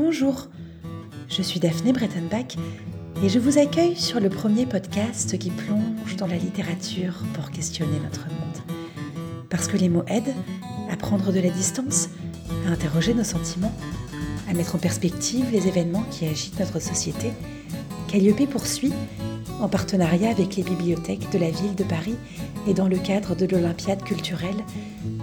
Bonjour, je suis Daphné Brettenbach et je vous accueille sur le premier podcast qui plonge dans la littérature pour questionner notre monde. Parce que les mots aident à prendre de la distance, à interroger nos sentiments, à mettre en perspective les événements qui agitent notre société, Calliope poursuit, en partenariat avec les bibliothèques de la ville de Paris et dans le cadre de l'Olympiade culturelle,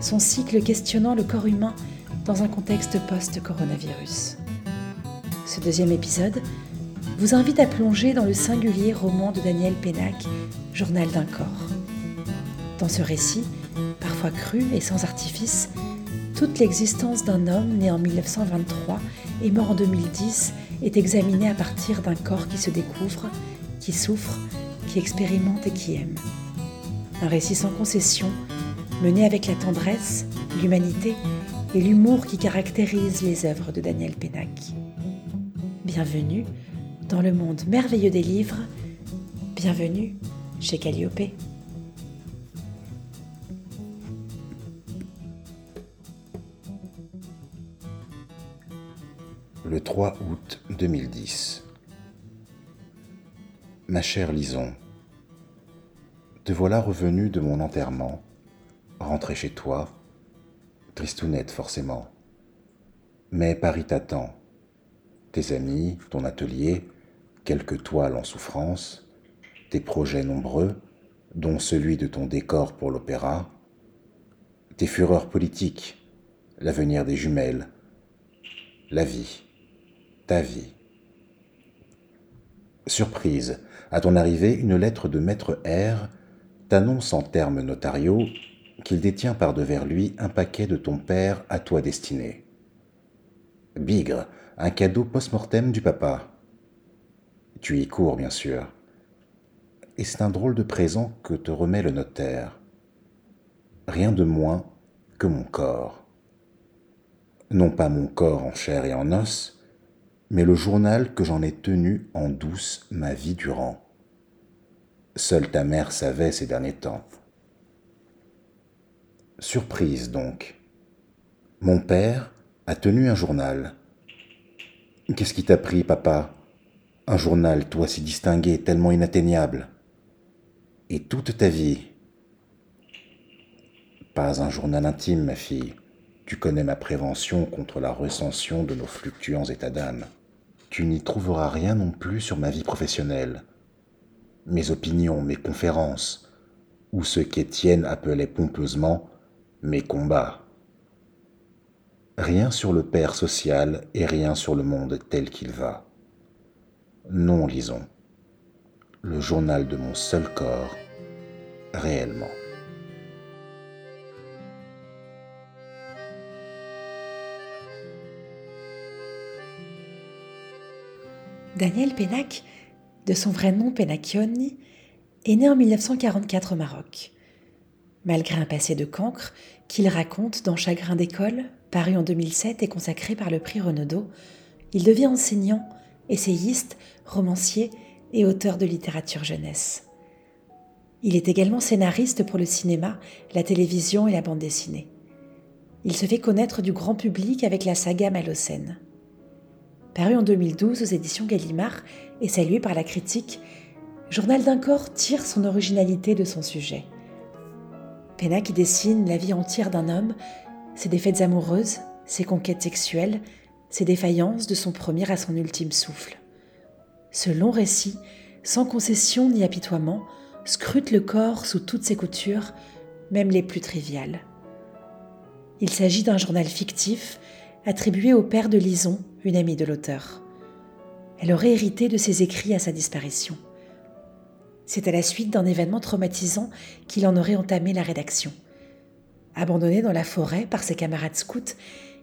son cycle questionnant le corps humain dans un contexte post-coronavirus. Ce deuxième épisode vous invite à plonger dans le singulier roman de Daniel Pénac, Journal d'un corps. Dans ce récit, parfois cru et sans artifice, toute l'existence d'un homme né en 1923 et mort en 2010 est examinée à partir d'un corps qui se découvre, qui souffre, qui expérimente et qui aime. Un récit sans concession, mené avec la tendresse, l'humanité et l'humour qui caractérisent les œuvres de Daniel Pénac. Bienvenue dans le monde merveilleux des livres. Bienvenue chez Calliope. Le 3 août 2010. Ma chère Lison, te voilà revenue de mon enterrement, rentrée chez toi, tristounette forcément. Mais Paris t'attend tes amis, ton atelier, quelques toiles en souffrance, tes projets nombreux, dont celui de ton décor pour l'opéra, tes fureurs politiques, l'avenir des jumelles, la vie, ta vie. Surprise, à ton arrivée, une lettre de maître R t'annonce en termes notariaux qu'il détient par devers lui un paquet de ton père à toi destiné. Bigre, un cadeau post-mortem du papa. Tu y cours, bien sûr. Et c'est un drôle de présent que te remet le notaire. Rien de moins que mon corps. Non pas mon corps en chair et en os, mais le journal que j'en ai tenu en douce ma vie durant. Seule ta mère savait ces derniers temps. Surprise donc. Mon père a tenu un journal Qu'est-ce qui t'a pris, papa? Un journal, toi si distingué, tellement inatteignable. Et toute ta vie. Pas un journal intime, ma fille. Tu connais ma prévention contre la recension de nos fluctuants états d'âme. Tu n'y trouveras rien non plus sur ma vie professionnelle. Mes opinions, mes conférences, ou ce qu'Étienne appelait pompeusement mes combats. Rien sur le Père social et rien sur le monde tel qu'il va. Non, lisons. Le journal de mon seul corps, réellement. Daniel Pénac, de son vrai nom Penacchioni, est né en 1944 au Maroc. Malgré un passé de cancre qu'il raconte dans Chagrin d'école, paru en 2007 et consacré par le prix Renaudot, il devient enseignant, essayiste, romancier et auteur de littérature jeunesse. Il est également scénariste pour le cinéma, la télévision et la bande dessinée. Il se fait connaître du grand public avec la saga Malocène. Paru en 2012 aux éditions Gallimard et salué par la critique, Journal d'un corps tire son originalité de son sujet. Pena qui dessine la vie entière d'un homme ses défaites amoureuses, ses conquêtes sexuelles, ses défaillances de son premier à son ultime souffle. Ce long récit, sans concession ni apitoiement, scrute le corps sous toutes ses coutures, même les plus triviales. Il s'agit d'un journal fictif attribué au père de Lison, une amie de l'auteur. Elle aurait hérité de ses écrits à sa disparition. C'est à la suite d'un événement traumatisant qu'il en aurait entamé la rédaction. Abandonné dans la forêt par ses camarades scouts,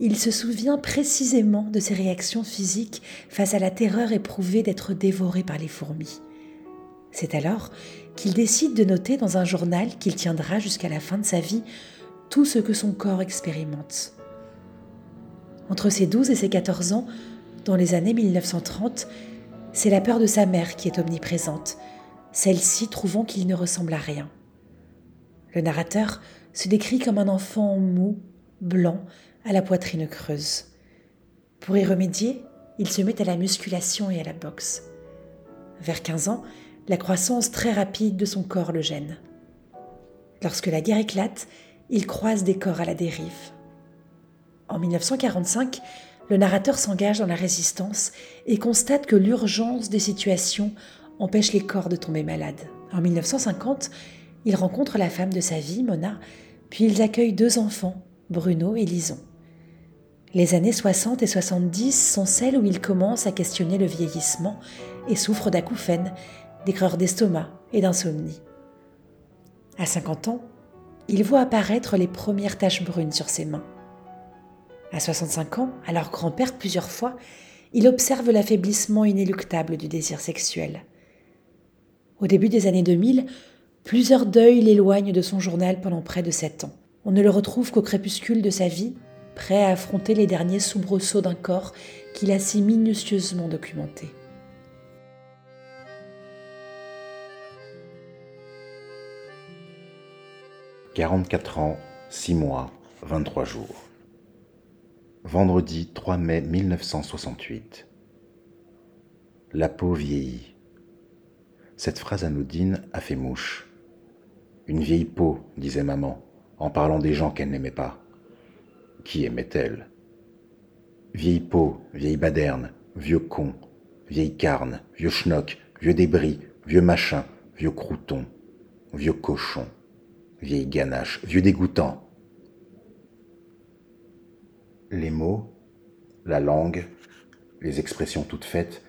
il se souvient précisément de ses réactions physiques face à la terreur éprouvée d'être dévoré par les fourmis. C'est alors qu'il décide de noter dans un journal qu'il tiendra jusqu'à la fin de sa vie tout ce que son corps expérimente. Entre ses 12 et ses 14 ans, dans les années 1930, c'est la peur de sa mère qui est omniprésente, celle-ci trouvant qu'il ne ressemble à rien. Le narrateur se décrit comme un enfant mou, blanc, à la poitrine creuse. Pour y remédier, il se met à la musculation et à la boxe. Vers 15 ans, la croissance très rapide de son corps le gêne. Lorsque la guerre éclate, il croise des corps à la dérive. En 1945, le narrateur s'engage dans la résistance et constate que l'urgence des situations empêche les corps de tomber malades. En 1950, il rencontre la femme de sa vie, Mona, puis ils accueillent deux enfants, Bruno et Lison. Les années 60 et 70 sont celles où il commence à questionner le vieillissement et souffre d'acouphènes, d'aigreur d'estomac et d'insomnie. À 50 ans, il voit apparaître les premières taches brunes sur ses mains. À 65 ans, alors grand-père plusieurs fois, il observe l'affaiblissement inéluctable du désir sexuel. Au début des années 2000, plusieurs deuils l'éloignent de son journal pendant près de sept ans. On ne le retrouve qu'au crépuscule de sa vie, prêt à affronter les derniers soubresauts d'un corps qu'il a si minutieusement documenté. « 44 ans, 6 mois, 23 jours. Vendredi 3 mai 1968. La peau vieillit. Cette phrase anodine a fait mouche. Une vieille peau, disait maman, en parlant des gens qu'elle n'aimait pas. Qui aimait-elle? Vieille peau, vieille baderne, vieux con, vieille carne, vieux schnock, vieux débris, vieux machin, vieux crouton, vieux cochon, vieille ganache, vieux dégoûtant. Les mots, la langue, les expressions toutes faites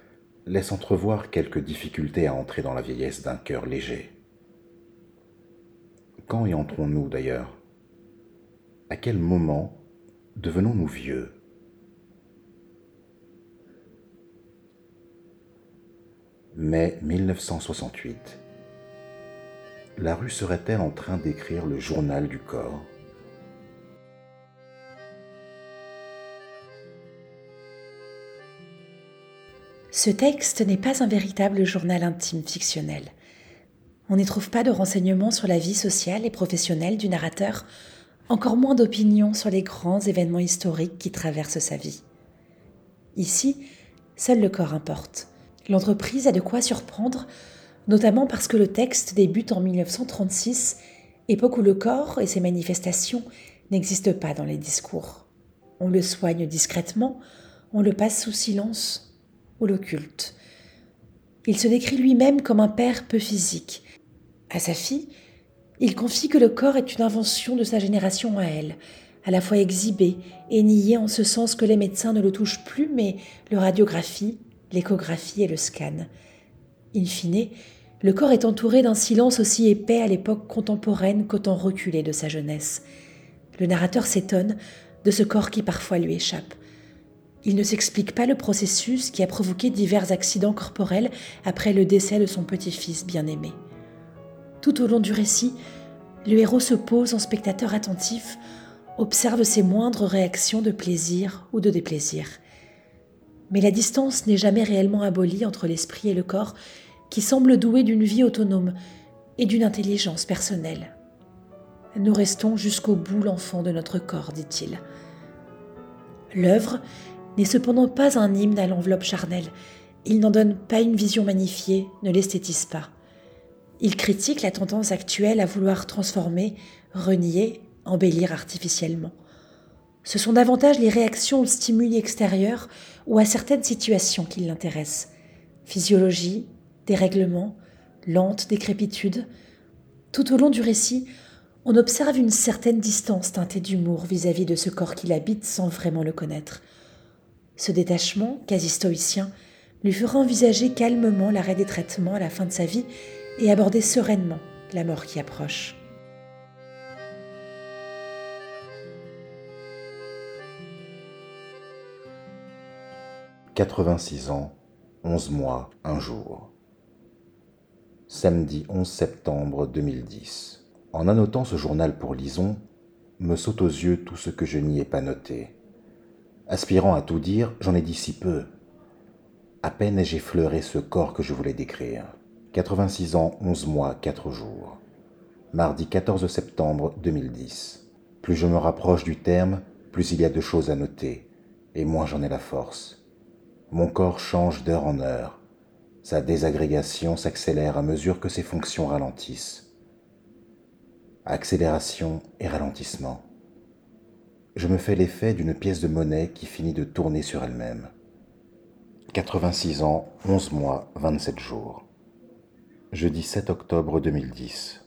laisse entrevoir quelques difficultés à entrer dans la vieillesse d'un cœur léger. Quand y entrons-nous d'ailleurs? À quel moment devenons-nous vieux? Mai 1968. La rue serait-elle en train d'écrire le journal du corps? Ce texte n'est pas un véritable journal intime fictionnel. On n'y trouve pas de renseignements sur la vie sociale et professionnelle du narrateur, encore moins d'opinions sur les grands événements historiques qui traversent sa vie. Ici, seul le corps importe. L'entreprise a de quoi surprendre, notamment parce que le texte débute en 1936, époque où le corps et ses manifestations n'existent pas dans les discours. On le soigne discrètement, on le passe sous silence, ou l'occulte. Il se décrit lui-même comme un père peu physique. À sa fille, il confie que le corps est une invention de sa génération à elle, à la fois exhibée et niée en ce sens que les médecins ne le touchent plus, mais le radiographie, l'échographie et le scan. In fine, le corps est entouré d'un silence aussi épais à l'époque contemporaine qu'au temps reculé de sa jeunesse. Le narrateur s'étonne de ce corps qui parfois lui échappe. Il ne s'explique pas le processus qui a provoqué divers accidents corporels après le décès de son petit-fils bien-aimé. Tout au long du récit, le héros se pose en spectateur attentif, observe ses moindres réactions de plaisir ou de déplaisir. Mais la distance n'est jamais réellement abolie entre l'esprit et le corps, qui semble doué d'une vie autonome et d'une intelligence personnelle. Nous restons jusqu'au bout l'enfant de notre corps, dit-il. L'œuvre n'est cependant pas un hymne à l'enveloppe charnelle. Il n'en donne pas une vision magnifiée, ne l'esthétise pas. Il critique la tendance actuelle à vouloir transformer, renier, embellir artificiellement. Ce sont davantage les réactions aux stimuli extérieurs ou à certaines situations qui l'intéressent. Physiologie, dérèglement, lente décrépitude. Tout au long du récit, on observe une certaine distance teintée d'humour vis-à-vis de ce corps qui l'habite sans vraiment le connaître. Ce détachement, quasi stoïcien, lui fera envisager calmement l'arrêt des traitements à la fin de sa vie et aborder sereinement la mort qui approche. « 86 ans, 11 mois, un jour. Samedi 11 septembre 2010. En annotant ce journal pour Lison, me saute aux yeux tout ce que je n'y ai pas noté. Aspirant à tout dire, j'en ai dit si peu. À peine ai-je effleuré ce corps que je voulais décrire. 86 ans, 11 mois, 4 jours. Mardi 14 septembre 2010. Plus je me rapproche du terme, plus il y a de choses à noter, et moins j'en ai la force. Mon corps change d'heure en heure. Sa désagrégation s'accélère à mesure que ses fonctions ralentissent. Accélération et ralentissement. Je me fais l'effet d'une pièce de monnaie qui finit de tourner sur elle-même. 86 ans, 11 mois, 27 jours. Jeudi 7 octobre 2010.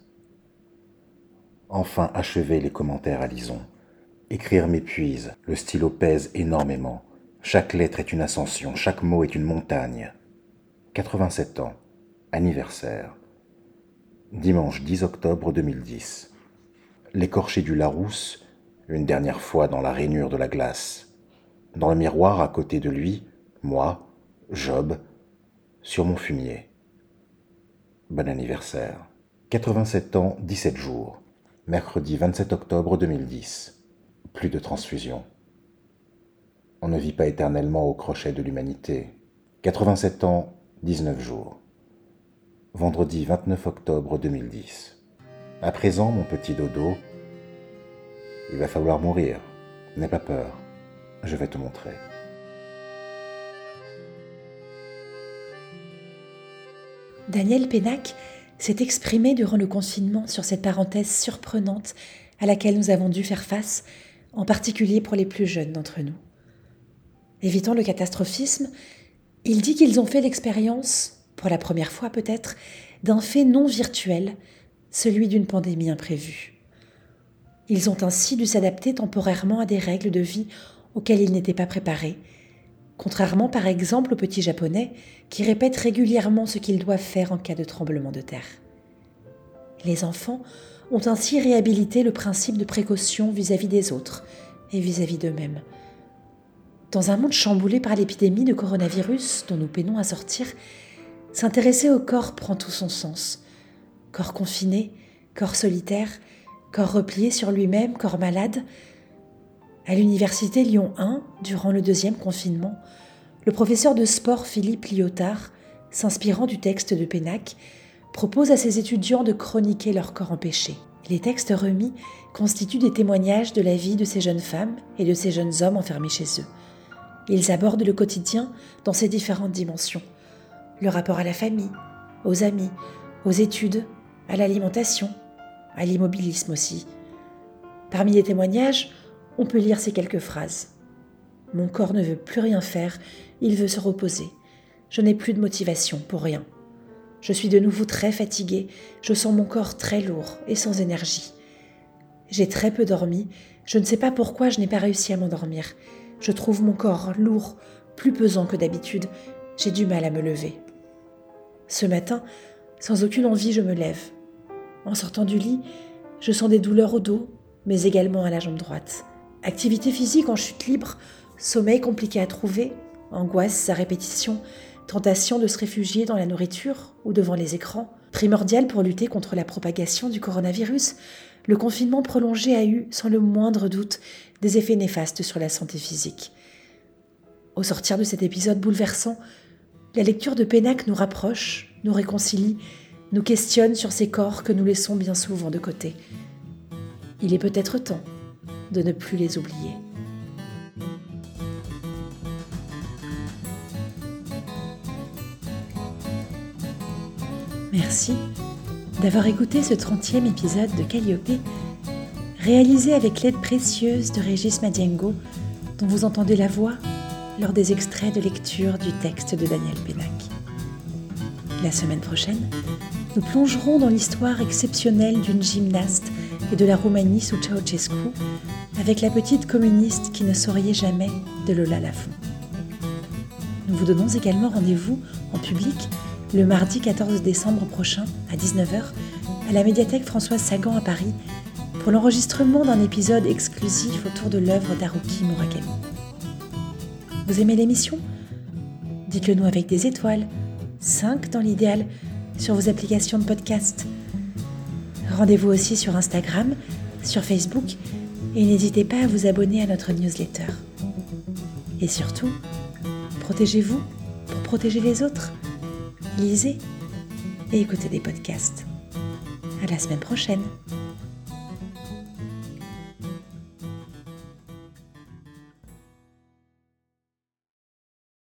Enfin achever les commentaires à Lison. Écrire m'épuise, le stylo pèse énormément. Chaque lettre est une ascension, chaque mot est une montagne. 87 ans, anniversaire. Dimanche 10 octobre 2010. L'écorché du Larousse, une dernière fois dans la rainure de la glace. Dans le miroir à côté de lui, moi, Job, sur mon fumier. Bon anniversaire. 87 ans, 17 jours. Mercredi 27 octobre 2010. Plus de transfusion. On ne vit pas éternellement au crochet de l'humanité. 87 ans, 19 jours. Vendredi 29 octobre 2010. À présent, mon petit dodo, il va falloir mourir. N'aie pas peur. Je vais te montrer. Daniel Pénac s'est exprimé durant le confinement sur cette parenthèse surprenante à laquelle nous avons dû faire face, en particulier pour les plus jeunes d'entre nous. Évitant le catastrophisme, il dit qu'ils ont fait l'expérience, pour la première fois peut-être, d'un fait non virtuel, celui d'une pandémie imprévue. Ils ont ainsi dû s'adapter temporairement à des règles de vie auxquelles ils n'étaient pas préparés, contrairement par exemple aux petits japonais qui répètent régulièrement ce qu'ils doivent faire en cas de tremblement de terre. Les enfants ont ainsi réhabilité le principe de précaution vis-à-vis des autres et vis-à-vis d'eux-mêmes. Dans un monde chamboulé par l'épidémie de coronavirus dont nous peinons à sortir, s'intéresser au corps prend tout son sens. Corps confiné, corps solitaire, corps replié sur lui-même, corps malade. À l'université Lyon 1, durant le deuxième confinement, le professeur de sport Philippe Lyotard, s'inspirant du texte de Pénac, propose à ses étudiants de chroniquer leur corps empêché. Les textes remis constituent des témoignages de la vie de ces jeunes femmes et de ces jeunes hommes enfermés chez eux. Ils abordent le quotidien dans ses différentes dimensions. Le rapport à la famille, aux amis, aux études, à l'alimentation, à l'immobilisme aussi. Parmi les témoignages, on peut lire ces quelques phrases. Mon corps ne veut plus rien faire, il veut se reposer. Je n'ai plus de motivation pour rien. Je suis de nouveau très fatiguée, je sens mon corps très lourd et sans énergie. J'ai très peu dormi, je ne sais pas pourquoi je n'ai pas réussi à m'endormir. Je trouve mon corps lourd, plus pesant que d'habitude, j'ai du mal à me lever. Ce matin, sans aucune envie, je me lève. En sortant du lit, je sens des douleurs au dos, mais également à la jambe droite. Activité physique en chute libre, sommeil compliqué à trouver, angoisse à répétition, tentation de se réfugier dans la nourriture ou devant les écrans. Primordial pour lutter contre la propagation du coronavirus, le confinement prolongé a eu, sans le moindre doute, des effets néfastes sur la santé physique. Au sortir de cet épisode bouleversant, la lecture de Pénac nous rapproche, nous réconcilie nous questionne sur ces corps que nous laissons bien souvent de côté. Il est peut-être temps de ne plus les oublier. Merci d'avoir écouté ce 30e épisode de Calliope, réalisé avec l'aide précieuse de Régis Madiengo, dont vous entendez la voix lors des extraits de lecture du texte de Daniel Pénac. La semaine prochaine, nous plongerons dans l'histoire exceptionnelle d'une gymnaste et de la Roumanie sous Ceausescu avec la petite communiste qui ne souriait jamais de Lola Lafont. Nous vous donnons également rendez-vous en public le mardi 14 décembre prochain à 19h à la médiathèque Françoise Sagan à Paris pour l'enregistrement d'un épisode exclusif autour de l'œuvre d'Haruki Murakami. Vous aimez l'émission? Dites-le nous avec des étoiles, 5 dans l'idéal, sur vos applications de podcast. Rendez-vous aussi sur Instagram, sur Facebook et n'hésitez pas à vous abonner à notre newsletter. Et surtout, protégez-vous pour protéger les autres. Lisez et écoutez des podcasts. À la semaine prochaine.